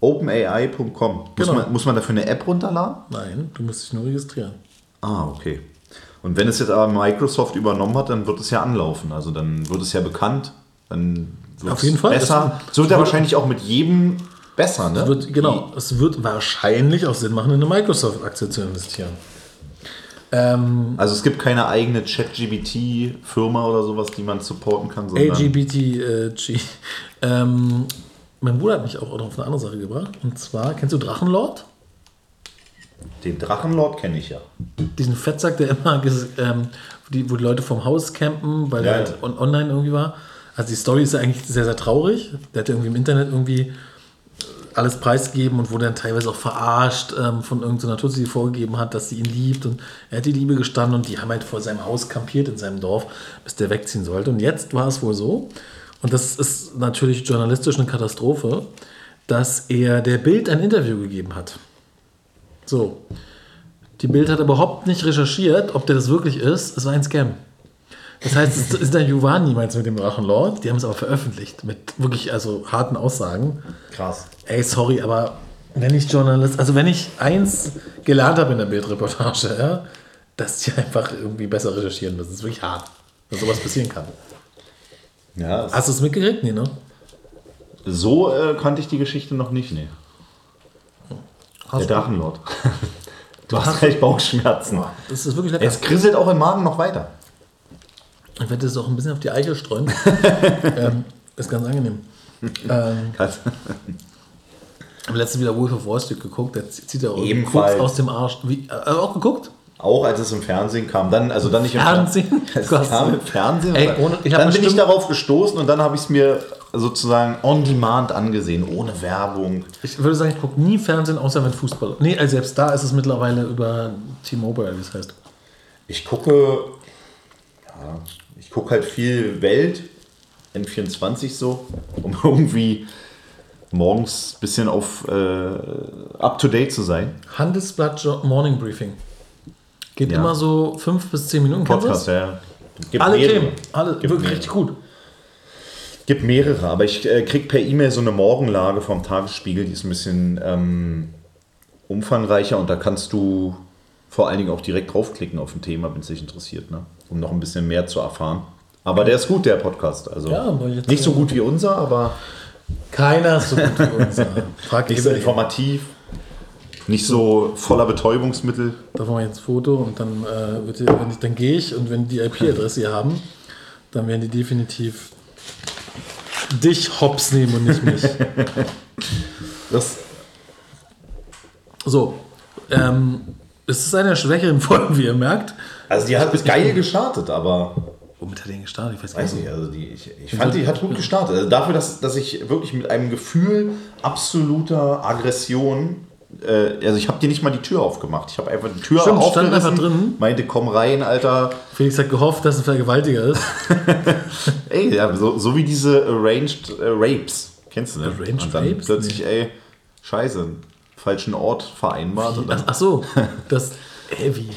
OpenAI.com. Muss, Genau. man, muss man dafür eine App runterladen? Nein, du musst dich nur registrieren. Ah, okay. Und wenn es jetzt aber Microsoft übernommen hat, dann wird es ja anlaufen. Also dann wird es ja bekannt. Dann wird Auf jeden Fall. Besser. Es- So wird er wird- wahrscheinlich auch mit jedem besser, ne? Es wird, genau, es wird wahrscheinlich auch Sinn machen, in eine Microsoft-Aktie zu investieren. Ähm, Also es gibt keine eigene ChatGBT-Firma oder sowas, die man supporten kann, sondern AGBTG. Ähm, mein Bruder hat mich auch noch auf eine andere Sache gebracht. Und zwar, kennst du Drachenlord? den Drachenlord kenne ich ja. Diesen Fettsack, der immer, ähm, die, wo die Leute vom Haus campen, weil Ja, er halt ja. on online irgendwie war. Also die Story ist ja eigentlich sehr, sehr traurig. Der hat ja irgendwie im Internet irgendwie alles preisgegeben und wurde dann teilweise auch verarscht ähm, von irgendeiner Tussi, die vorgegeben hat, dass sie ihn liebt. Und er hat die Liebe gestanden und die haben halt vor seinem Haus kampiert in seinem Dorf, bis der wegziehen sollte. Und jetzt war es wohl so, und das ist natürlich journalistisch eine Katastrophe, dass er der Bild ein Interview gegeben hat. So. Die Bild hat überhaupt nicht recherchiert, ob der das wirklich ist. Es war ein Scam. Das heißt, das Interview war niemals mit dem Drachenlord. Die haben es aber veröffentlicht mit wirklich also harten Aussagen. Krass. Ey, sorry, aber wenn ich Journalist, also wenn ich eins gelernt habe in der Bildreportage, ja, dass die einfach irgendwie besser recherchieren müssen. Das ist wirklich hart, dass sowas passieren kann. Ja, es- Hast du es mitgekriegt? Nee, ne? so äh, kannte ich die Geschichte noch nicht, nee. Der Hast- Drachenlord. Du hast gleich Bauchschmerzen. Das ist wirklich lecker. Es kriselt auch im Magen noch weiter. Ich werde das auch ein bisschen auf die Eichel streuen. ähm, ist ganz angenehm. Ähm, habe letztens wieder Wolf of Wall Street geguckt, der zieht ja auch Ebenfalls. Aus dem Arsch. Wie, äh, auch geguckt? Auch als es im Fernsehen kam, dann, also dann nicht im Fernsehen? Es kam im Fernsehen. Ey, ohne- ich dann bin ich darauf gestoßen und dann habe ich es mir sozusagen on demand angesehen, ohne Werbung. Ich würde sagen, ich gucke nie Fernsehen, außer wenn Fußball. Nee, also selbst da ist es mittlerweile über T-Mobile, wie es heißt. Ich gucke, ja, gucke halt viel Welt, N24 so, um irgendwie morgens ein bisschen auf äh, up to date zu sein. Handelsblatt Morning Briefing. Geht Ja. immer so fünf bis zehn Minuten. Podcast, ja. Gibt Alle mehrere. Themen. Alle, Gibt wirklich mehrere. richtig gut. Gibt mehrere, aber ich äh, krieg per E-Mail so eine Morgenlage vom Tagesspiegel, die ist ein bisschen ähm, umfangreicher und da kannst du vor allen Dingen auch direkt draufklicken auf ein Thema, wenn es dich interessiert, ne? Um noch ein bisschen mehr zu erfahren. Aber der ist gut, der Podcast. Also Ja, nicht so gut wie unser, aber Keiner ist so gut wie unser. Frag nicht so informativ, nicht so voller Betäubungsmittel. Da machen wir jetzt ein Foto und dann, äh, wird die, wenn ich, dann gehe ich und wenn die IP-Adresse hier haben, dann werden die definitiv dich hops nehmen und nicht mich. Das, So, ähm, es ist eine der schwächeren Folgen, wie ihr merkt. Also die hat geil gestartet, aber Womit hat er den gestartet? Ich weiß Weiß nicht. also die, ich, ich fand, die hat gut gestartet. Also dafür, dass, dass ich wirklich mit einem Gefühl absoluter Aggression, äh, also ich habe dir nicht mal die Tür aufgemacht. Ich habe einfach die Tür Stimmt, stand aufgerissen, einfach drin. meinte, komm rein, Alter. Felix hat gehofft, dass es ein Vergewaltiger ist. Ey, ja, so, so wie diese Arranged äh, Rapes. Kennst du, ne? Arranged und dann Rapes? plötzlich, ey, scheiße, falschen Ort vereinbart. Und Ach, ach so, das, heavy.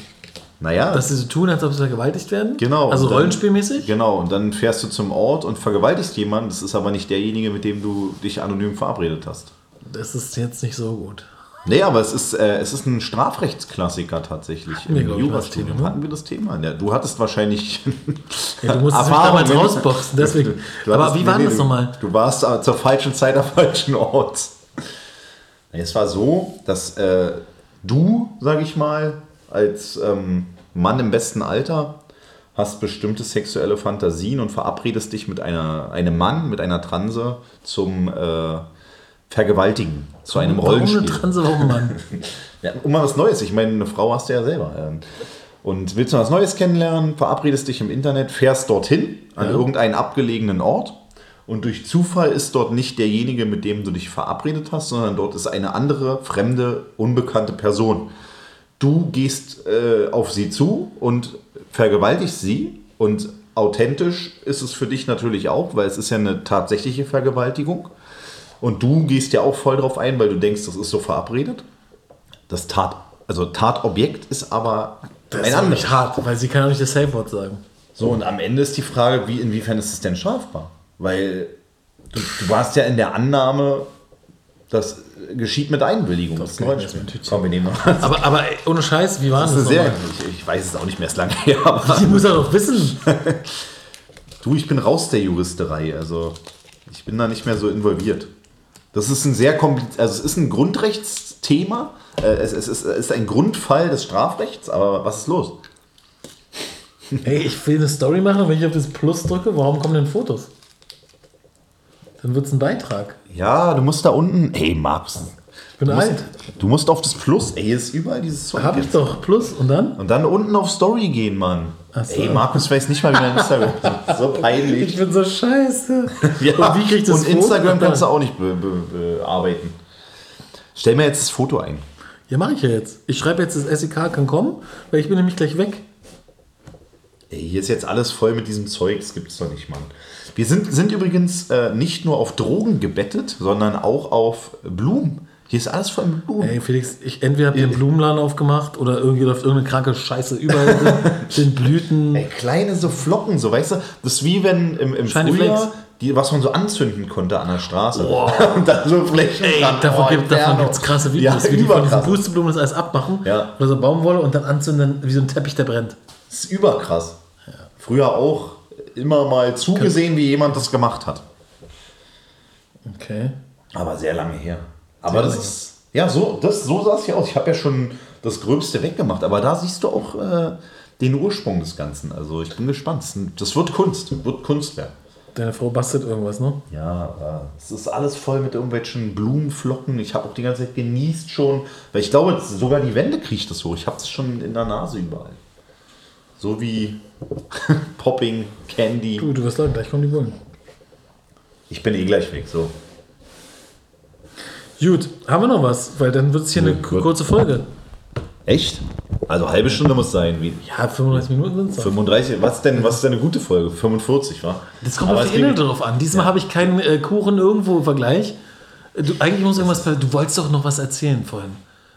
Naja, Dass sie so tun, als ob sie vergewaltigt werden? Genau. Also dann- rollenspielmäßig? Genau, und dann fährst du zum Ort und vergewaltigst jemanden. Das ist aber nicht derjenige, mit dem du dich anonym verabredet hast. Das ist jetzt nicht so gut. Nee, aber es ist, äh, es ist ein Strafrechtsklassiker tatsächlich. wir, Im Jurastudium ne? hatten wir das Thema. Ja, du hattest wahrscheinlich. Ja, du musstest mich damals rausboxen, deswegen. Du Aber hattest- wie war nee, das du- nochmal? Du warst äh, zur falschen Zeit am falschen Ort. Es war so, dass äh, du, sag ich mal, als ähm, Mann im besten Alter hast bestimmte sexuelle Fantasien und verabredest dich mit einer, einem Mann, mit einer Transe zum äh, Vergewaltigen, zu einem Warum eine Rollenspiel. Transe, warum ein Mann? Ja, um mal was Neues. Ich meine, eine Frau hast du ja selber. Und willst du was Neues kennenlernen, verabredest dich im Internet, fährst dorthin, an Ja. irgendeinen abgelegenen Ort. Und durch Zufall ist dort nicht derjenige, mit dem du dich verabredet hast, sondern dort ist eine andere, fremde, unbekannte Person. Du gehst äh, auf sie zu und vergewaltigst sie und authentisch ist es für dich natürlich auch, weil es ist ja eine tatsächliche Vergewaltigung. Und du gehst ja auch voll drauf ein, weil du denkst, das ist so verabredet. Das Tat, also Tatobjekt ist aber Das ist auch nicht hart, weil sie kann auch nicht das Safe-Wort sagen. So, und am Ende ist die Frage, wie, inwiefern ist es denn strafbar? Weil du, du warst ja in der Annahme, das geschieht mit Einwilligung. Das ist ein ich Komm, wir nehmen noch. Aber, aber ohne Scheiß, wie war Das das? sehr, ich, ich weiß es auch nicht mehr, ist lange her. Aber Die muss er doch wissen. du, ich bin raus der Juristerei. Also ich bin da nicht mehr so involviert. Das ist ein sehr kompliziert, also es ist ein Grundrechtsthema. Äh, Es, es, ist, es ist ein Grundfall des Strafrechts, aber was ist los? Ey, ich will eine Story machen und wenn ich auf das Plus drücke, warum kommen denn Fotos? Dann wird es ein Beitrag. Ja, du musst da unten. Ey, Markus. Ich bin Du musst, alt. du musst auf das Plus. Ey, ist überall dieses Zeug. Hab ich jetzt. doch. Plus und dann? Und dann unten auf Story gehen, Mann. So. Ey, Markus weiß nicht mal, wie man Instagram So Ich peinlich. bin so scheiße. Ja, Und wie krieg ich das und? Instagram kannst du auch nicht be be bearbeiten. Stell mir jetzt das Foto ein. Ja, mache ich ja jetzt. Ich schreibe jetzt, das SEK kann kommen, weil ich bin nämlich gleich weg. Ey, hier ist jetzt alles voll mit diesem Zeug, das gibt's doch nicht, Mann. Wir sind, sind übrigens äh, nicht nur auf Drogen gebettet, sondern auch auf Blumen. Hier ist alles voll mit Blumen. Ey, Felix, ich entweder habt ihr einen Blumenladen aufgemacht oder irgendwie läuft irgendeine kranke Scheiße überall sind, sind Blüten. Ey, kleine so Flocken, so weißt du, das ist wie wenn im, im Shiny Frühjahr, Flakes. die, was man so anzünden konnte an der Straße. Und dann so Flächen Ey, dran. davon Oh, gibt es krasse Videos, Ja, wie die von diesen. Pusteblumen das alles abmachen Ja. oder so Baumwolle und dann anzünden wie so ein Teppich, der brennt. Das ist überkrass. Früher auch immer mal zugesehen, wie jemand das gemacht hat. Okay. Aber sehr lange her. Aber das ist, ja, so, das, so sah es hier aus. Ich habe ja schon das Gröbste weggemacht, aber da siehst du auch äh, den Ursprung des Ganzen. Also ich bin gespannt. Das- wird Kunst, wird Kunstwerk. Deine Frau bastelt irgendwas, ne? Ja, aber es ist alles voll mit irgendwelchen Blumenflocken. Ich habe auch die ganze Zeit genießt schon, weil ich glaube, sogar die Wände kriecht das hoch. Ich habe es schon in der Nase überall. So wie Popping, Candy. Du, du wirst sagen, gleich kommen die Bullen. Ich bin eh gleich weg, so. Gut, haben wir noch was? Weil dann wird es hier eine Nö, ku- wird- kurze Folge. Echt? Also halbe Stunde muss sein. Wie Ja, 35 Minuten sind es. 35, was denn, was ist denn eine gute Folge? 45, wa? Das kommt Aber auf die Inhalte drauf an. Diesmal habe ich keinen äh, Kuchen irgendwo im Vergleich. Du, eigentlich muss irgendwas. Du wolltest doch noch was erzählen vorhin.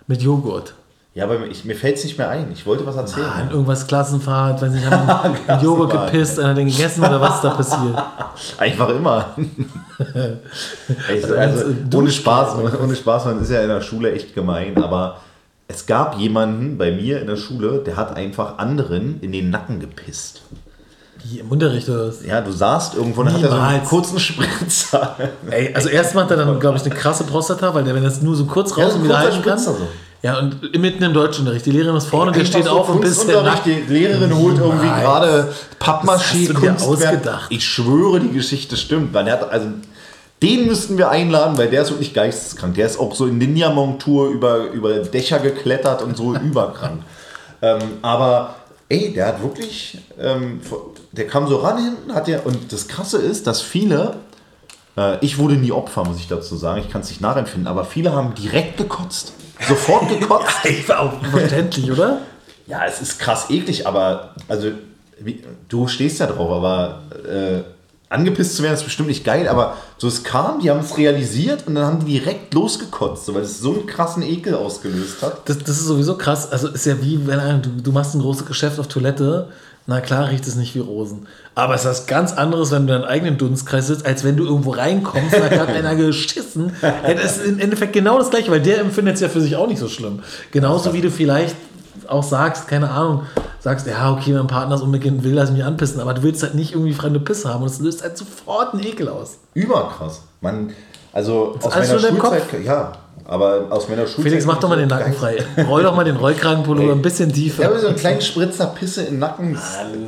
Mit Joghurt. Ja, aber ich, mir fällt es nicht mehr ein. Ich wollte was erzählen. Ah, irgendwas Klassenfahrt, weiß nicht, haben einen Joghurt gepisst, einer hat den gegessen oder was ist da passiert? Einfach immer. Ey, so, also, ohne Spaß, ohne Spaß, man ist ja in der Schule echt gemein, aber es gab jemanden bei mir in der Schule, der hat einfach anderen in den Nacken gepisst. Wie im Unterricht oder was? Ja, du saßt irgendwo und hat er so einen kurzen Spritzer. Ey, also erstmal hat er dann, glaube ich, eine krasse Prostata, weil der, wenn das nur so kurz Ja, raus so und wieder halten kann. So. Ja, und mitten im Deutschunterricht. Die Lehrerin ist vorne, der Einfach steht auf und pisst der. Die Lehrerin holt irgendwie Niemals. gerade Kunstwerk. ausgedacht. Ich schwöre, die Geschichte stimmt. Weil der hat, also, den müssten wir einladen, weil der ist wirklich geisteskrank. Der ist auch so in Ninja-Montur über, über Dächer geklettert und so überkrank. Ähm, aber ey, der hat wirklich, ähm, der kam so ran hinten, hat der, und das Krasse ist, dass viele, äh, ich wurde nie Opfer, muss ich dazu sagen, ich kann es nicht nachempfinden, aber viele haben direkt gekotzt. Sofort gekotzt. Ey, war auch verständlich, oder? Ja, es ist krass eklig, aber also wie, du stehst ja drauf, aber äh, angepisst zu werden ist bestimmt nicht geil, aber so es kam, die haben es realisiert und dann haben die direkt losgekotzt, weil es so einen krassen Ekel ausgelöst hat. Das, das ist sowieso krass. Also ist ja wie, wenn du, du machst ein großes Geschäft auf Toilette, na klar riecht es nicht wie Rosen. Aber es ist was ganz anderes, wenn du in deinem eigenen Dunstkreis sitzt, als wenn du irgendwo reinkommst und da hat einer geschissen. Ja, das ist im Endeffekt genau das gleiche, weil der empfindet es ja für sich auch nicht so schlimm. Genauso wie du vielleicht auch sagst, keine Ahnung, sagst, ja, okay, mein Partner ist unbedingt will, lass mich anpissen, aber du willst halt nicht irgendwie fremde Pisse haben und es löst halt sofort einen Ekel aus. Überkrass. Man, also aus meiner Schulzeit, ja, aber aus meiner Schulzeit. Felix, mach doch mal den Nacken frei. Roll doch mal den Rollkragenpullover ein bisschen tiefer. aber so einen kleinen Spritzer Pisse im Nacken,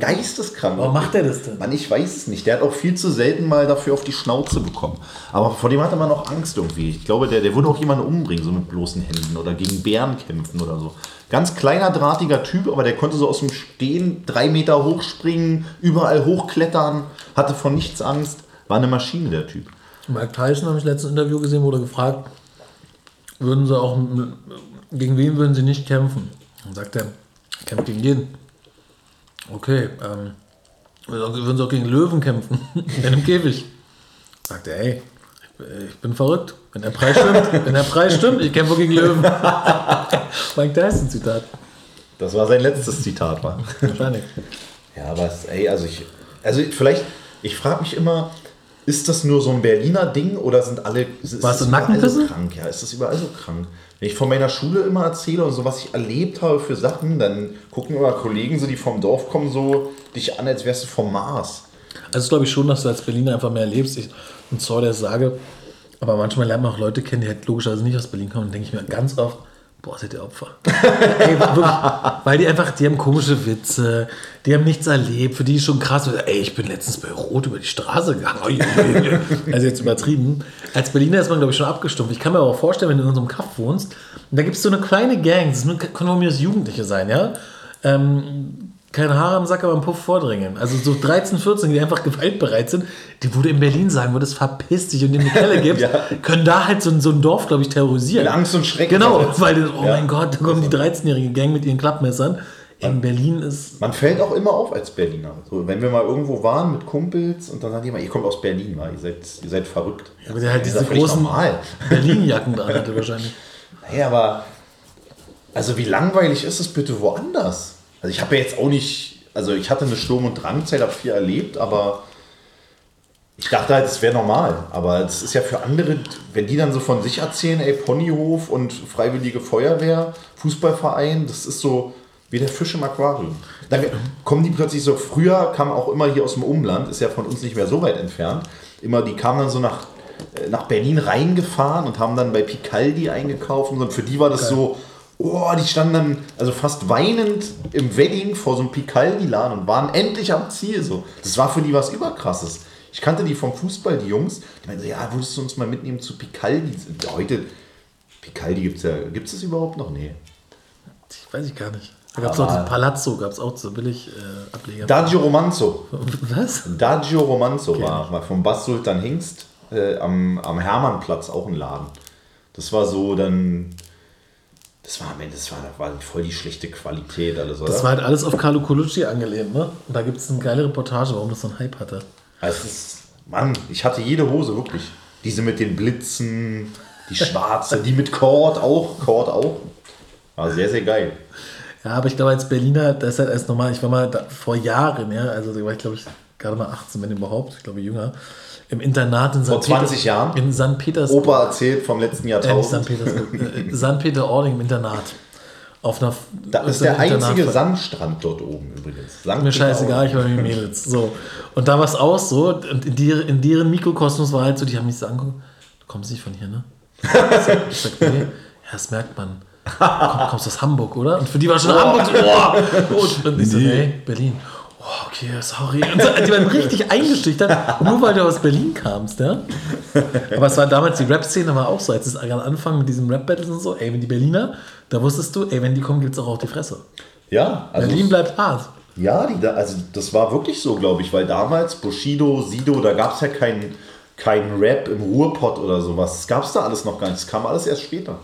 geisteskrank. Warum macht der das denn? Mann, ich weiß es nicht. Der hat auch viel zu selten mal dafür auf die Schnauze bekommen. Aber vor dem hatte man noch Angst irgendwie. Ich glaube, der, der würde auch jemanden umbringen, so mit bloßen Händen oder gegen Bären kämpfen oder so. Ganz kleiner, drahtiger Typ, aber der konnte so aus dem Stehen drei Meter hochspringen, überall hochklettern, hatte von nichts Angst. War eine Maschine, der Typ. Mike Tyson habe ich letztes Interview gesehen, wurde gefragt, würden sie auch, gegen wen würden sie nicht kämpfen? Dann sagt er, kämpft gegen jeden. Okay, ähm, würden sie auch gegen Löwen kämpfen, in einem Käfig. Sagt er, ey, ich bin verrückt. Wenn der Preis stimmt, wenn der Preis stimmt, ich kämpfe gegen Löwen. Mike Tyson Zitat. Das war sein letztes Zitat, war. Wahrscheinlich. Ja, aber ey, also ich, also vielleicht, ich frage mich immer, ist das nur so ein Berliner Ding oder sind alle ist Warst das du überall so krank? Ja, ist das überall so krank? Wenn ich von meiner Schule immer erzähle und so, was ich erlebt habe für Sachen, dann gucken immer Kollegen so, die vom Dorf kommen, so dich an, als wärst du vom Mars. Also glaube ich schon, dass du als Berliner einfach mehr lebst. Ich, und sorry, ich sage, aber manchmal lernt man auch Leute kennen, die halt logischerweise nicht aus Berlin kommen. Dann denke ich mir ganz oft, boah, seid ihr Opfer. ey, wirklich, weil die einfach, die haben komische Witze, die haben nichts erlebt, für die ist schon krass. Ey, ich bin letztens bei Rot über die Straße gegangen. Also jetzt übertrieben. Als Berliner ist man, glaube ich, schon abgestumpft. Ich kann mir aber auch vorstellen, wenn du in unserem Kaff wohnst, da gibt es so eine kleine Gang, das können von Jugendliche sein, ja? Ähm, keine Haare am Sack, aber im Puff vordringen. Also so 13, 14, die einfach gewaltbereit sind, die wo du in Berlin sagen würdest, verpiss dich und in die Kelle gibst, Ja. können da halt so, ein- so ein Dorf, glaube ich, terrorisieren. In Angst und Schrecken Genau, weil, das- oh Ja. mein Gott, da kommen die 13-jährige Gang mit ihren Klappmessern. In Berlin ist, Man fällt auch immer auf als Berliner. So, wenn wir mal irgendwo waren mit Kumpels und dann sagt jemand, ihr kommt aus Berlin, ihr, seid, ihr seid verrückt. aber der halt Das ist diese ja großen. Berlin-Jacken dran hatte wahrscheinlich. Naja, aber also wie langweilig ist es bitte woanders? Also ich habe ja jetzt auch nicht, also ich hatte eine Sturm- und Drangzeit, habe viel erlebt, aber ich dachte halt, es wäre normal. Aber es ist ja für andere, wenn die dann so von sich erzählen, ey, Ponyhof und Freiwillige Feuerwehr, Fußballverein, das ist so wie der Fisch im Aquarium. Dann kommen die plötzlich so, früher kam auch immer hier aus dem Umland, ist ja von uns nicht mehr so weit entfernt, immer, die kamen dann so nach, äh, nach Berlin reingefahren und haben dann bei Picaldi eingekauft und für die war das so, oh, die standen dann also fast weinend im Wedding vor so einem Picaldi-Laden und waren endlich am Ziel. So. Das war für die was überkrasses. Ich kannte die vom Fußball, die Jungs, die meinten so, ja, würdest du uns mal mitnehmen zu Picaldi? Heute, Picaldi gibt es ja, gibt es das überhaupt noch? Nee. Ich weiß ich gar nicht. Da gab es auch den Palazzo, gab es auch so billig äh, Ableger. Daggio Romanzo. Was? Daggio Romanzo Kenn war, war vom Bass Sultan Hingst äh, am, am Hermannplatz auch ein Laden. Das war so dann. Das war am Ende, das war, war voll die schlechte Qualität alles, oder? Das war halt alles auf Carlo Colucci angelehnt, ne? Und da gibt es eine geile Reportage, warum das so einen Hype hatte. Also ist, Mann, ich hatte jede Hose, wirklich. Diese mit den Blitzen, die schwarze, die mit Cord auch, Cord auch. War sehr, sehr geil. Ja, aber ich glaube, als Berliner, das ist halt erst normal. Ich war mal da, vor Jahren, ja, also da war ich, glaube ich, gerade mal 18, wenn überhaupt, ich glaube jünger, im Internat in St. Vor 20 Jahren? In St. Petersburg. Opa erzählt vom letzten Äh, St. Jahrtausend. Petersburg. äh, St. Peter-Ording im Internat. Auf einer. Da ist der einzige Sandstrand dort oben übrigens. Sankt Mir scheißegal, ich war mit Mädels. So. Und da war es auch so, und in, die, in deren Mikrokosmos war halt so, die haben mich so angeguckt, du kommst nicht von hier, ne? Ich sag, nee, ja, das merkt man. Komm, kommst aus Hamburg, oder? Und für die war schon Hamburg so, oh! Und ich so, nee, Berlin. Oh, okay, sorry. Und so, die waren richtig eingeschüchtert, nur weil du aus Berlin kamst, ja? Aber es war damals, die Rap-Szene war auch so, als es am Anfang mit diesem Rap-Battles und so, ey, wenn die Berliner, da wusstest du, ey, wenn die kommen, gibt's auch auf die Fresse. Ja, also Berlin bleibt hart. Ja, die, also das war wirklich so, glaube ich, weil damals Bushido, Sido, da gab es ja keinen kein Rap im Ruhrpott oder sowas. Das gab es da alles noch gar nicht. Das kam alles erst später.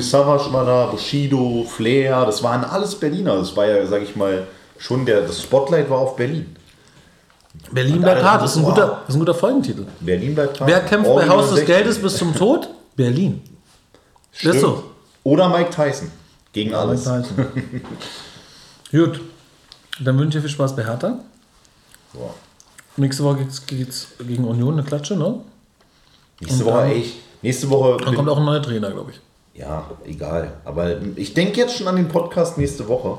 Savas war da, Bushido, Flair, das waren alles Berliner. Das war ja, sag ich mal, schon der, das Spotlight war auf Berlin. Berlin bleibt hart, ist ein wow. guter, ist ein guter Folgentitel. Berlin bleibt dran. Wer kämpft bei Original Haus des 60. Geldes bis zum Tod? Berlin. Stimmt. ist so. Oder Mike Tyson. Gegen alles. Gut. Dann wünsche ich dir viel Spaß bei Hertha. Boah. Nächste Woche geht's, geht's gegen Union eine Klatsche, ne? Nächste Und Woche, dann- ich, nächste Woche. Dann kommt auch ein neuer Trainer, glaube ich. Ja, egal. Aber ich denke jetzt schon an den Podcast nächste Woche,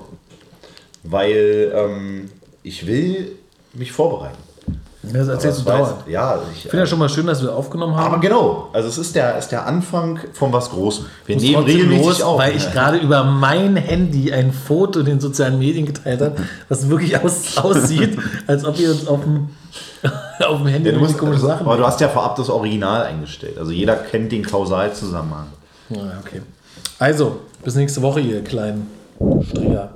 weil ähm, ich will mich vorbereiten. Das erzählst du dauernd. Ja, ich, Ich finde ja schon mal schön, dass wir aufgenommen haben. aber genau. Also es ist der, ist der Anfang von was Großem. Wir muss nehmen regelmäßig los, auf. weil ich gerade über mein Handy ein Foto in den sozialen Medien geteilt habe, was wirklich aus, aussieht, als ob ihr uns auf dem, auf dem Handy ja, musst, komische also, Sachen aber du hast ja vorab das Original eingestellt. Also jeder kennt den Kausalzusammenhang. Ja, okay. Also, bis nächste Woche, ihr kleinen Stringer.